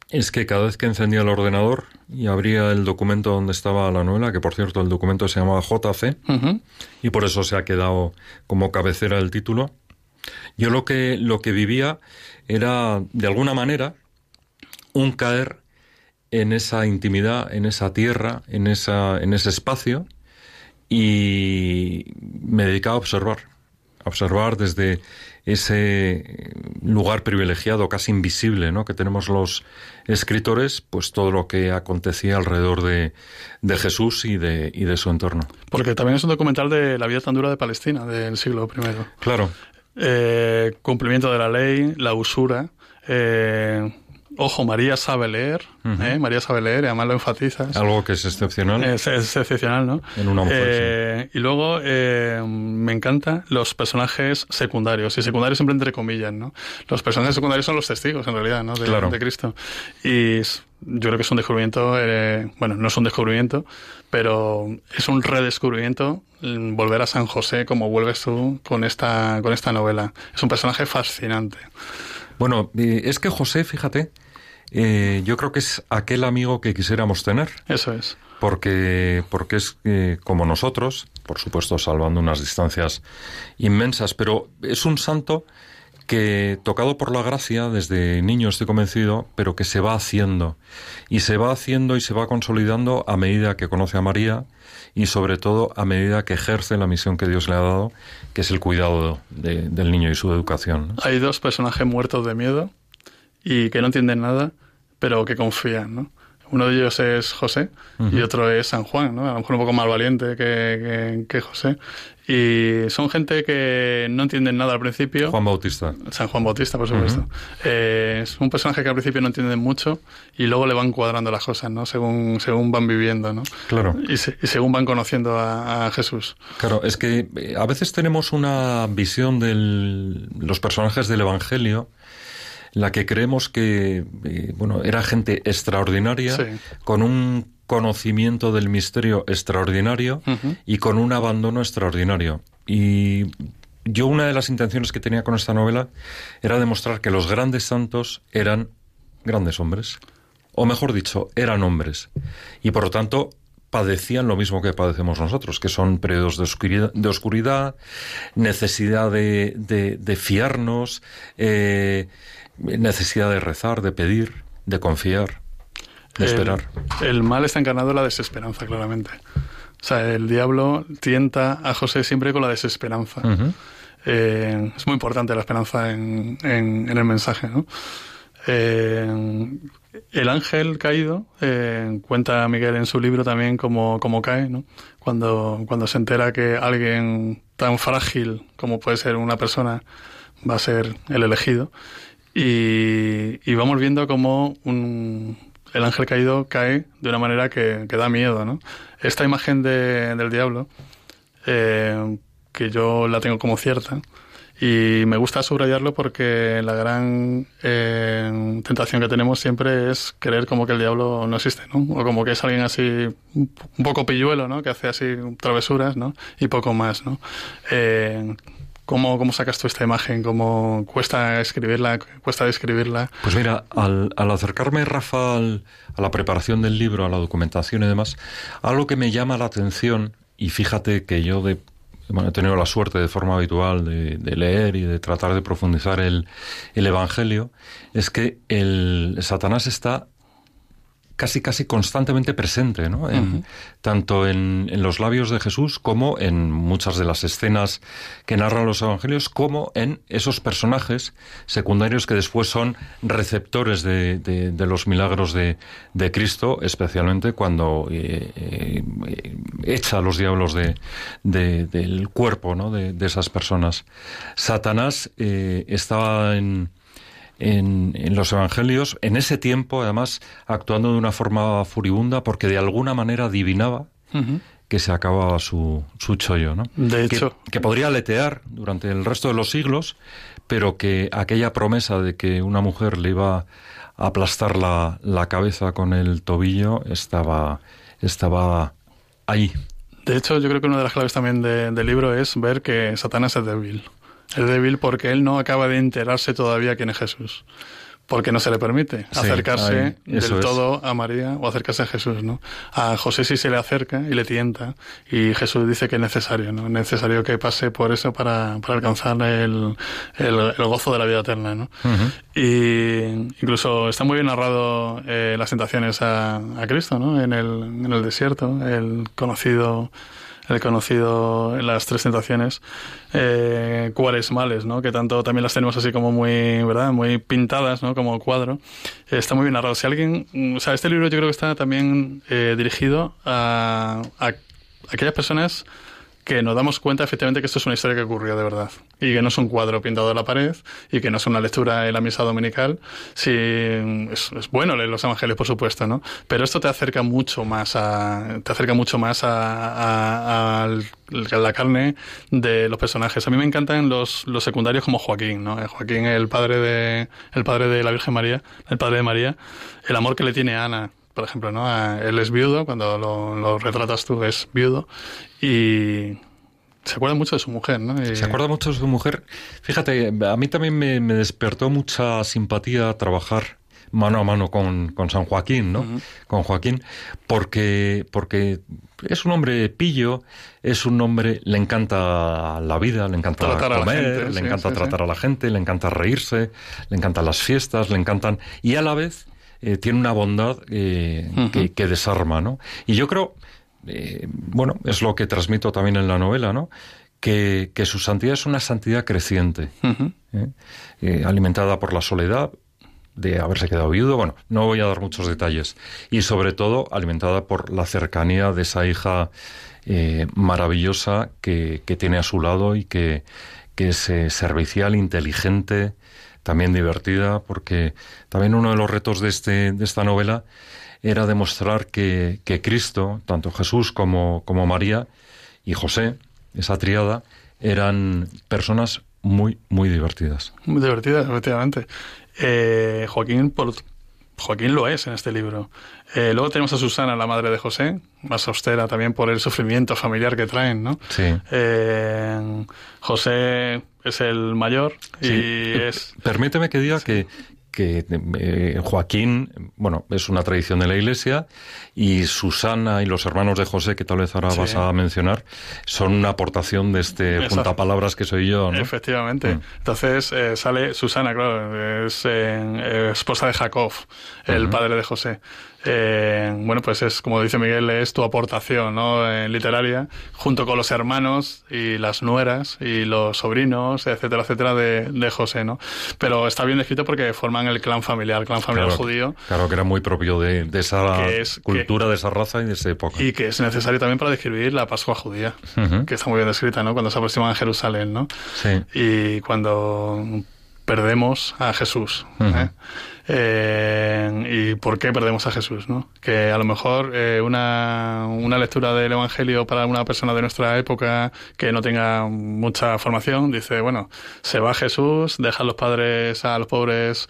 es que cada vez que encendía el ordenador y abría el documento donde estaba la novela, que por cierto el documento se llamaba JC, y por eso se ha quedado como cabecera el título, yo lo que, lo que vivía era, de alguna manera, un caer en esa intimidad, en esa tierra, en, esa, en ese espacio, y me dedicaba a observar, a observar desde ese lugar privilegiado, casi invisible, ¿no? que tenemos los escritores, pues todo lo que acontecía alrededor de, de Jesús y de, y de su entorno. Porque también es un documental de la vida tan dura de Palestina del siglo I. Claro. Eh, cumplimiento de la ley, la usura, eh, Ojo, María sabe leer, ¿eh? María sabe leer, y además lo enfatizas. Algo que es excepcional. Es, excepcional, ¿no? En una mujer. Eh, y luego eh, me encanta los personajes secundarios, y secundarios siempre entre comillas, ¿no? Los personajes secundarios son los testigos, en realidad, ¿no? De, de Cristo. Y yo creo que es un descubrimiento, eh, bueno, no es un descubrimiento, pero es un redescubrimiento volver a San José como vuelves tú con esta, con esta novela. Es un personaje fascinante. Bueno, es que José, fíjate, eh, yo creo que es aquel amigo que quisiéramos tener. Eso es. Porque, porque es eh, como nosotros, por supuesto salvando unas distancias inmensas, pero es un santo que tocado por la gracia desde niño estoy convencido, pero que se va haciendo y se va haciendo y se va consolidando a medida que conoce a María y sobre todo a medida que ejerce la misión que Dios le ha dado, que es el cuidado del niño y su educación. Hay dos personajes muertos de miedo y que no entienden nada, pero que confían, ¿no? Uno de ellos es José y otro es San Juan, ¿no? A lo mejor un poco más valiente que, que, José. Y son gente que no entienden nada al principio. Juan Bautista. San Juan Bautista, por supuesto. Eh, es un personaje que al principio no entienden mucho y luego le van cuadrando las cosas, ¿no? Según, según van viviendo, ¿no? Claro. Y, según van conociendo a, a, Jesús. Claro, es que eh, a veces tenemos una visión de los personajes del Evangelio la que creemos que eh, bueno era gente extraordinaria con un conocimiento del misterio extraordinario y con un abandono extraordinario. Y yo una de las intenciones que tenía con esta novela era demostrar que los grandes santos eran grandes hombres o mejor dicho eran hombres y por lo tanto padecían lo mismo que padecemos nosotros, que son periodos de oscuridad, de oscuridad necesidad de, de, fiarnos, eh, necesidad de rezar, de pedir, de confiar, de esperar. El mal está encarnado en la desesperanza, claramente. O sea, el diablo tienta a José siempre con la desesperanza. Eh, es muy importante la esperanza en, el mensaje, ¿no? Eh, el ángel caído, eh, cuenta Miguel en su libro también cómo, cómo cae, ¿no? Cuando, cuando se entera que alguien tan frágil como puede ser una persona va a ser el elegido y, vamos viendo cómo el ángel caído cae de una manera que, da miedo, ¿no? Esta imagen del diablo, eh, que yo la tengo como cierta, y me gusta subrayarlo porque la gran eh, tentación que tenemos siempre es creer como que el diablo no existe, ¿no? O como que es alguien así, un poco pilluelo, ¿no? Que hace así travesuras, ¿no? Y poco más, ¿no? Eh, ¿Cómo, ¿Cómo sacas tú esta imagen? ¿Cómo cuesta escribirla? ¿Cuesta describirla? Pues mira, al, acercarme, Rafa, a la preparación del libro, a la documentación y demás, algo que me llama la atención, y fíjate que yo de, he tenido la suerte de forma habitual de, de leer y de tratar de profundizar el, el Evangelio, es que el Satanás está casi casi constantemente presente, ¿no? Tanto en, los labios de Jesús como en muchas de las escenas que narran los evangelios, como en esos personajes secundarios que después son receptores de, los milagros de, Cristo, especialmente cuando eh, eh, echa a los diablos del cuerpo ¿no? de, esas personas. Satanás eh, estaba en en, los evangelios, en ese tiempo, además, actuando de una forma furibunda, porque de alguna manera adivinaba que se acababa su, su chollo, ¿no? De hecho. Que, podría aletear durante el resto de los siglos, pero que aquella promesa de que una mujer le iba a aplastar la, la cabeza con el tobillo estaba, estaba ahí. De hecho, yo creo que una de las claves también del libro es ver que Satanás es débil. Es débil porque él no acaba de enterarse todavía quién es Jesús. Porque no se le permite acercarse del todo a María o acercarse a Jesús, ¿no? A José sí se le acerca y le tienta y Jesús dice que es necesario, ¿no? Es necesario que pase por eso para, para alcanzar el, el, gozo de la vida eterna, ¿no? Y incluso está muy bien narrado eh, las tentaciones a, a Cristo, ¿no? En el, en el desierto, el conocido el conocido en las tres tentaciones, eh, cuaresmales, ¿no? Que tanto también las tenemos así como muy, ¿verdad? Muy pintadas, ¿no? Como cuadro. está muy bien narrado. Si alguien, o sea, este libro yo creo que está también eh, dirigido a, a aquellas personas que nos damos cuenta efectivamente que esto es una historia que ocurrió de verdad y que no es un cuadro pintado en la pared y que no es una lectura en la misa dominical. Sí, es, bueno leer los evangelios, por supuesto, ¿no? Pero esto te acerca mucho más a, te acerca mucho más a, la carne de los personajes. A mí me encantan los, los secundarios como Joaquín, ¿no? Eh, Joaquín, el padre de, el padre de la Virgen María, el padre de María, el amor que le tiene Ana, por ejemplo, ¿no? Él es viudo, cuando lo, retratas tú es viudo, y se acuerda mucho de su mujer, ¿no? Se acuerda mucho de su mujer. Fíjate, a mí también me, despertó mucha simpatía trabajar mano a mano con, San Joaquín, ¿no? Con Joaquín, porque, porque es un hombre pillo, es un hombre, le encanta la vida, le encanta comer, le encanta tratar a la gente, le encanta reírse, le encantan las fiestas, le encantan... Y a la vez eh, tiene una bondad eh, que, desarma, ¿no? Y yo creo, eh, bueno, es lo que transmito también en la novela, ¿no? Que, su santidad es una santidad creciente, alimentada por la soledad, de haberse quedado viudo. Bueno, no voy a dar muchos detalles. Y sobre todo alimentada por la cercanía de esa hija maravillosa que, tiene a su lado y que, que es servicial, inteligente, también divertida, porque también uno de los retos de, este, de esta novela era demostrar que, que Cristo, tanto Jesús como, como María y José, esa triada, eran personas muy, muy divertidas. Muy divertidas, efectivamente. Eh, Joaquín, por, Joaquín lo es en este libro. Eh, luego tenemos a Susana, la madre de José, más austera también por el sufrimiento familiar que traen, ¿no? Sí. Eh, José es el mayor y es... Permíteme que diga que, que eh, Joaquín, bueno, es una tradición de la Iglesia, y Susana y los hermanos de José, que tal vez ahora vas a mencionar, son una aportación de este juntapalabras que soy yo, ¿no? Efectivamente. Mm. Entonces eh, sale Susana, claro, es eh, esposa de Jacob, el padre de José. Eh, bueno, pues es, como dice Miguel, es tu aportación ¿no? en literaria, junto con los hermanos y las nueras y los sobrinos, etcétera, etcétera, de, de José, ¿no? Pero está bien escrito porque forman el clan familiar, el clan familiar judío. Claro, que era muy propio de, esa cultura, de esa raza y de esa época. Y que es necesario también para describir la Pascua judía, que está muy bien descrita, ¿no? Cuando se aproximan a Jerusalén, ¿no? Sí. Y cuando perdemos a Jesús. ¿eh? Eh, ¿Y por qué perdemos a Jesús? ¿no? Que a lo mejor eh, una, una, lectura del Evangelio para una persona de nuestra época que no tenga mucha formación dice, bueno, se va Jesús, deja a los padres a los pobres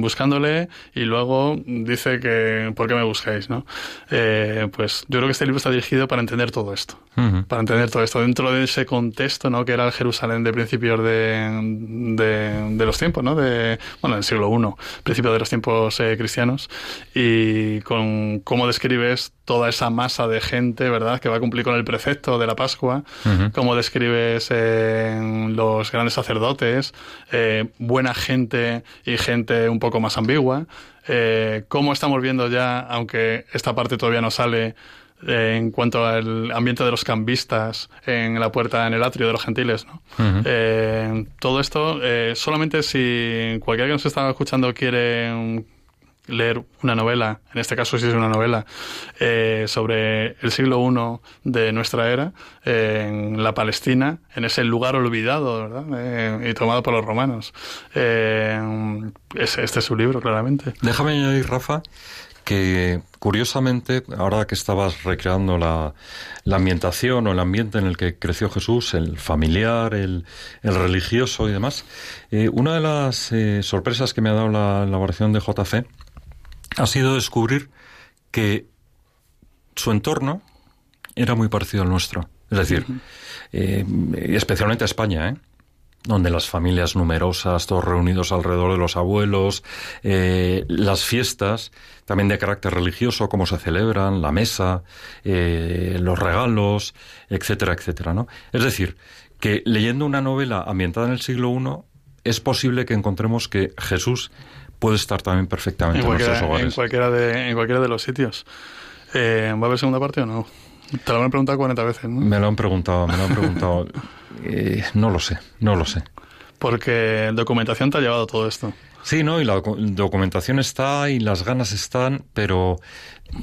buscándole y luego dice que ¿por qué me buscáis? ¿no? pues yo creo que este libro está dirigido para entender todo esto, para entender todo esto dentro de ese contexto ¿no? que era el Jerusalén de principios de de, los tiempos, ¿no? De, bueno, del siglo I, principio de los tiempos eh, cristianos, y con cómo describes toda esa masa de gente, ¿verdad?, que va a cumplir con el precepto de la Pascua, cómo describes eh, los grandes sacerdotes, eh, buena gente y gente un poco más ambigua, cómo estamos viendo ya, aunque esta parte todavía no sale, en cuanto al ambiente de los cambistas en la puerta, en el atrio de los gentiles. ¿no? Eh, todo esto, eh, solamente si cualquiera que nos está escuchando quiere leer una novela, en este caso si es una novela, eh, sobre el siglo I de nuestra era, en la Palestina, en ese lugar olvidado ¿verdad? y tomado por los romanos. este es su libro, claramente. Déjame añadir, Rafa, que curiosamente, ahora que estabas recreando la, ambientación o el ambiente en el que creció Jesús, el familiar, el, religioso y demás, eh, una de las eh, sorpresas que me ha dado la elaboración de JC ha sido descubrir que su entorno era muy parecido al nuestro. Es decir, eh, especialmente a España, ¿eh? Donde las familias numerosas, todos reunidos alrededor de los abuelos, eh, las fiestas, también de carácter religioso, cómo se celebran, la mesa, eh, los regalos, etcétera, etcétera, ¿no? Es decir, que leyendo una novela ambientada en el siglo I, es posible que encontremos que Jesús puede estar también perfectamente en, nuestros hogares. En cualquiera de, en cualquiera de los sitios. Eh, ¿Va a haber segunda parte o no? Te lo han preguntado 40 veces, ¿no? Me lo han preguntado, me lo han preguntado. Eh, no lo sé, no lo sé. Porque documentación te ha llevado todo esto. Sí, ¿no? Y la documentación está y las ganas están, pero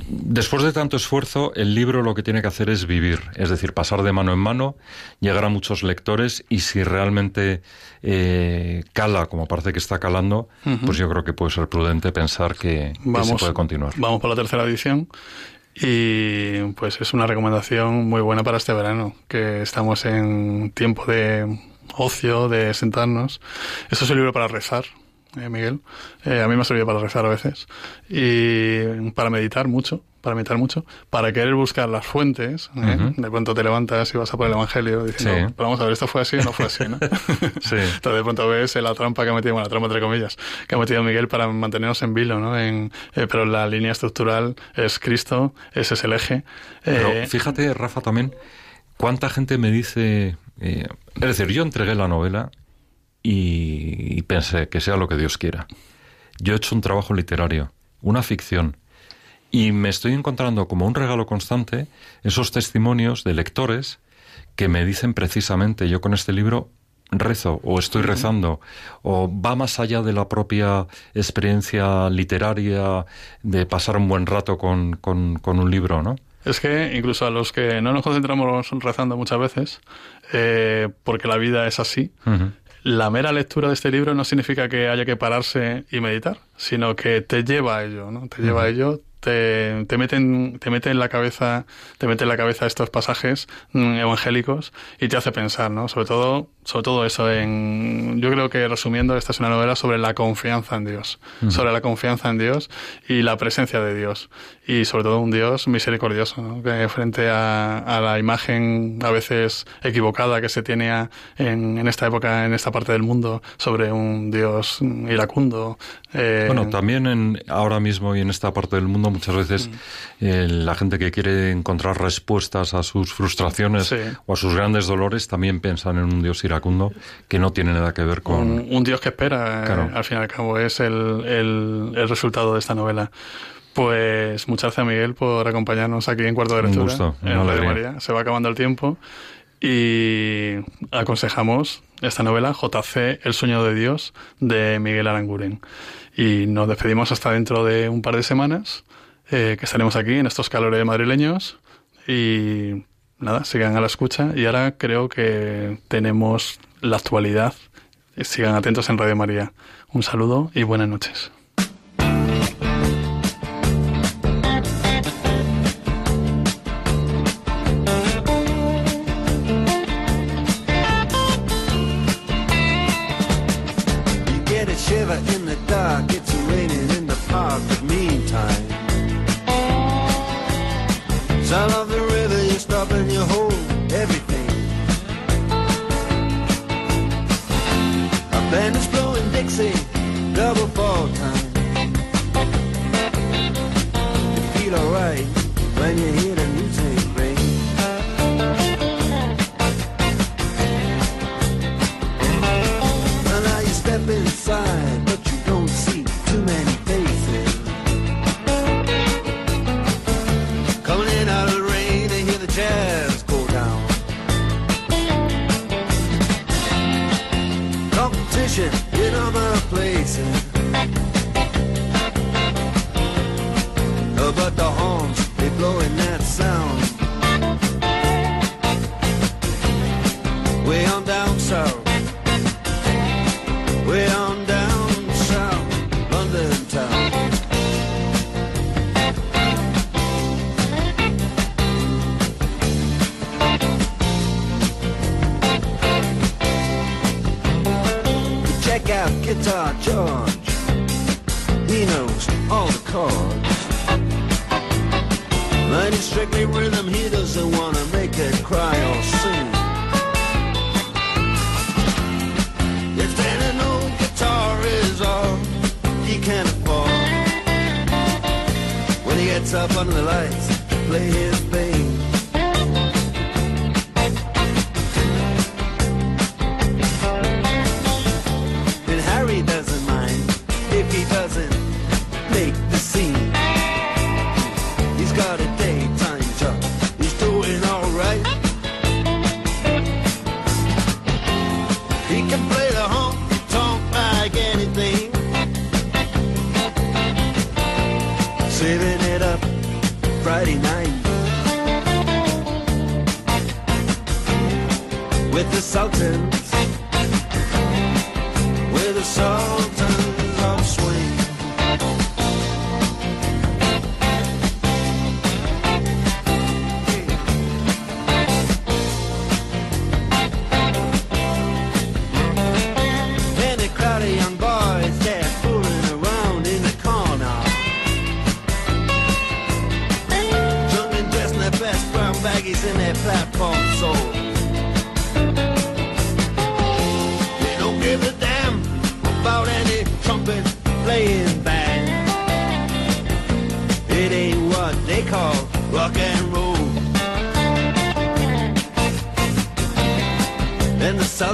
después de tanto esfuerzo, el libro lo que tiene que hacer es vivir, es decir, pasar de mano en mano, llegar a muchos lectores y si realmente eh, cala, como parece que está calando, pues yo creo que puede ser prudente pensar que, se puede continuar. Vamos por la tercera edición. Y pues es una recomendación muy buena para este verano, que estamos en tiempo de ocio, de sentarnos. Eso es un libro para rezar, eh, Miguel. Eh, a mí me ha servido para rezar a veces y para meditar mucho, para meditar mucho, para querer buscar las fuentes. ¿eh? De pronto te levantas y vas a por el Evangelio diciendo, pero vamos a ver, esto fue así o no fue así, ¿no? sí. Entonces de pronto ves la trampa que ha metido, bueno, la trampa entre comillas, que ha metido Miguel para mantenernos en vilo, ¿no? En, pero la línea estructural es Cristo, ese es el eje. Pero fíjate, Rafa, también, cuánta gente me dice... es decir, yo entregué la novela y, pensé que sea lo que Dios quiera. Yo he hecho un trabajo literario, una ficción, y me estoy encontrando como un regalo constante esos testimonios de lectores que me dicen precisamente, yo con este libro rezo o estoy rezando o va más allá de la propia experiencia literaria de pasar un buen rato con, con, un libro, ¿no? Es que incluso a los que no nos concentramos rezando muchas veces, eh, porque la vida es así, la mera lectura de este libro no significa que haya que pararse y meditar, sino que te lleva a ello, ¿no? Te lleva a ello, te, te, meten, te mete en la cabeza, te mete en la cabeza estos pasajes mm, evangélicos y te hace pensar, ¿no? Sobre todo, sobre todo eso. En, yo creo que resumiendo, esta es una novela sobre la confianza en Dios, sobre la confianza en Dios y la presencia de Dios y sobre todo un Dios misericordioso, ¿no? que frente a, a, la imagen a veces equivocada que se tiene en, en, esta época, en esta parte del mundo, sobre un Dios iracundo. Eh, bueno, también en, ahora mismo y en esta parte del mundo muchas veces eh, la gente que quiere encontrar respuestas a sus frustraciones o a sus grandes dolores también piensan en un Dios iracundo que no tiene nada que ver con... Un, Dios que espera, eh, al fin y al cabo, es el, el, el resultado de esta novela. Pues muchas gracias, Miguel, por acompañarnos aquí en Cuarto de Lectura. Un gusto, en María. Se va acabando el tiempo y aconsejamos esta novela, JC, El sueño de Dios, de Miguel Aranguren. Y nos despedimos hasta dentro de un par de semanas eh, que estaremos aquí en estos calores madrileños y nada, sigan a la escucha y ahora creo que tenemos la actualidad. Sigan atentos en Radio María. Un saludo y buenas noches. Sound of the river, you're and your whole everything. A band is blowing Dixie, double fall time. You feel alright when you hear the music ring. And now you step inside. the Sultan of Sweden. so